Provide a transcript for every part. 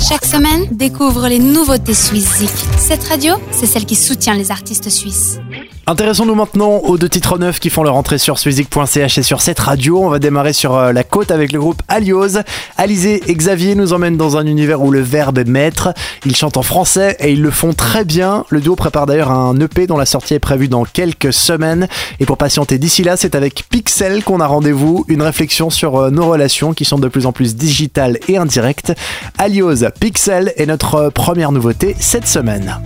Chaque semaine, découvre les nouveautés suisses Cette radio, c'est celle qui soutient les artistes suisses. Intéressons-nous maintenant aux deux titres neufs qui font leur entrée sur suizik.ch et sur cette radio. On va démarrer sur euh, la côte avec le groupe Alios. Alizé et Xavier nous emmènent dans un univers où le verbe est maître. Ils chantent en français et ils le font très bien. Le duo prépare d'ailleurs un EP dont la sortie est prévue dans quelques semaines. Et pour patienter d'ici là, c'est avec Pixel qu'on a rendez-vous. Une réflexion sur euh, nos relations qui sont de plus en plus digitales et indirectes. Alios Pixel est notre euh, première nouveauté cette semaine.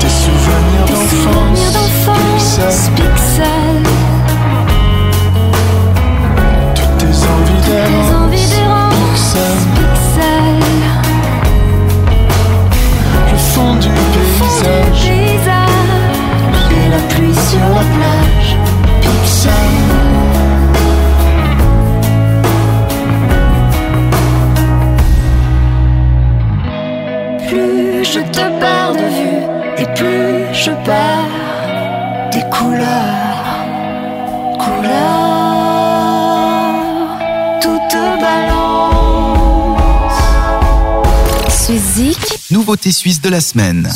Tes souvenirs d'enfance, Pixel. Toutes tes envies d'errance, envies d'errance, Pixel. Pixel. Le fond du paysage et la pluie sur la plage. Pixel. Plus je te perds de vue et plus je perds des couleurs, couleurs, toute balance. Suizik, Nouveauté suisse de la semaine.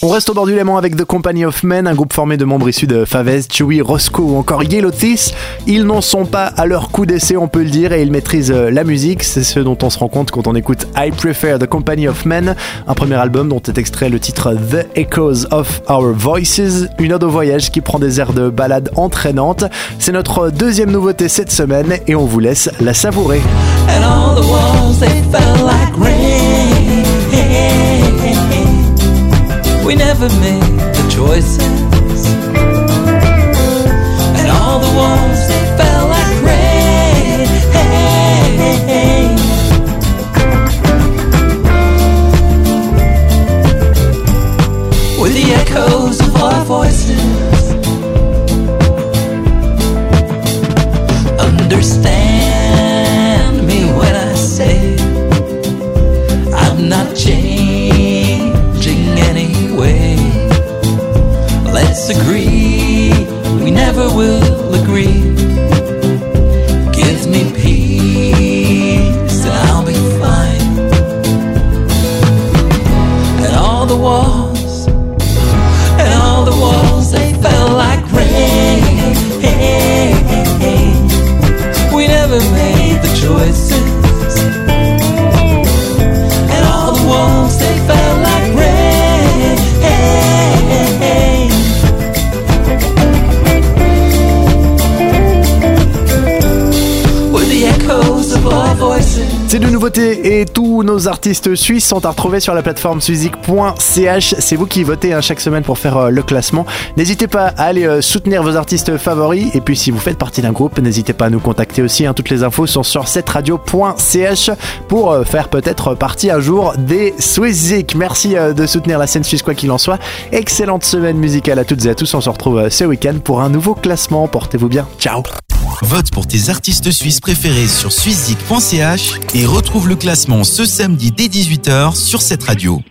On reste au bord du Léman avec The Company of Men, un groupe formé de membres issus de Favez, Chewy, Roscoe ou encore Yellow Teeth. Ils n'en sont pas à leur coup d'essai, on peut le dire, et ils maîtrisent euh, la musique. C'est ce dont on se rend compte quand on écoute I Prefer The Company of Men, un premier album dont est extrait le titre The Echoes of Our Voices, une ode au voyage qui prend des airs de ballade entraînantes. C'est notre deuxième nouveauté cette semaine et on vous laisse la savourer. and all the walls they felt like rain. Never made the choices, Let's agree we never will agree. Give me peace and I'll be fine. And all the walls, voices. Ces deux nouveautés et tous nos artistes suisses sont à retrouver sur la plateforme suizik.ch. C'est vous qui votez hein, chaque semaine pour faire euh, le classement. N'hésitez pas à aller euh, soutenir vos artistes favoris. Et puis si vous faites partie d'un groupe, n'hésitez pas à nous contacter aussi. hein. Toutes les infos sont sur cetteradio.ch pour euh, faire peut-être partie un jour des Swizik. Merci de soutenir la scène suisse quoi qu'il en soit. Excellente semaine musicale à toutes et à tous. On se retrouve ce week-end pour un nouveau classement. Portez-vous bien. Ciao Vote pour tes artistes suisses préférés sur suizik.ch et retrouve le classement ce samedi dès 18h sur cette radio.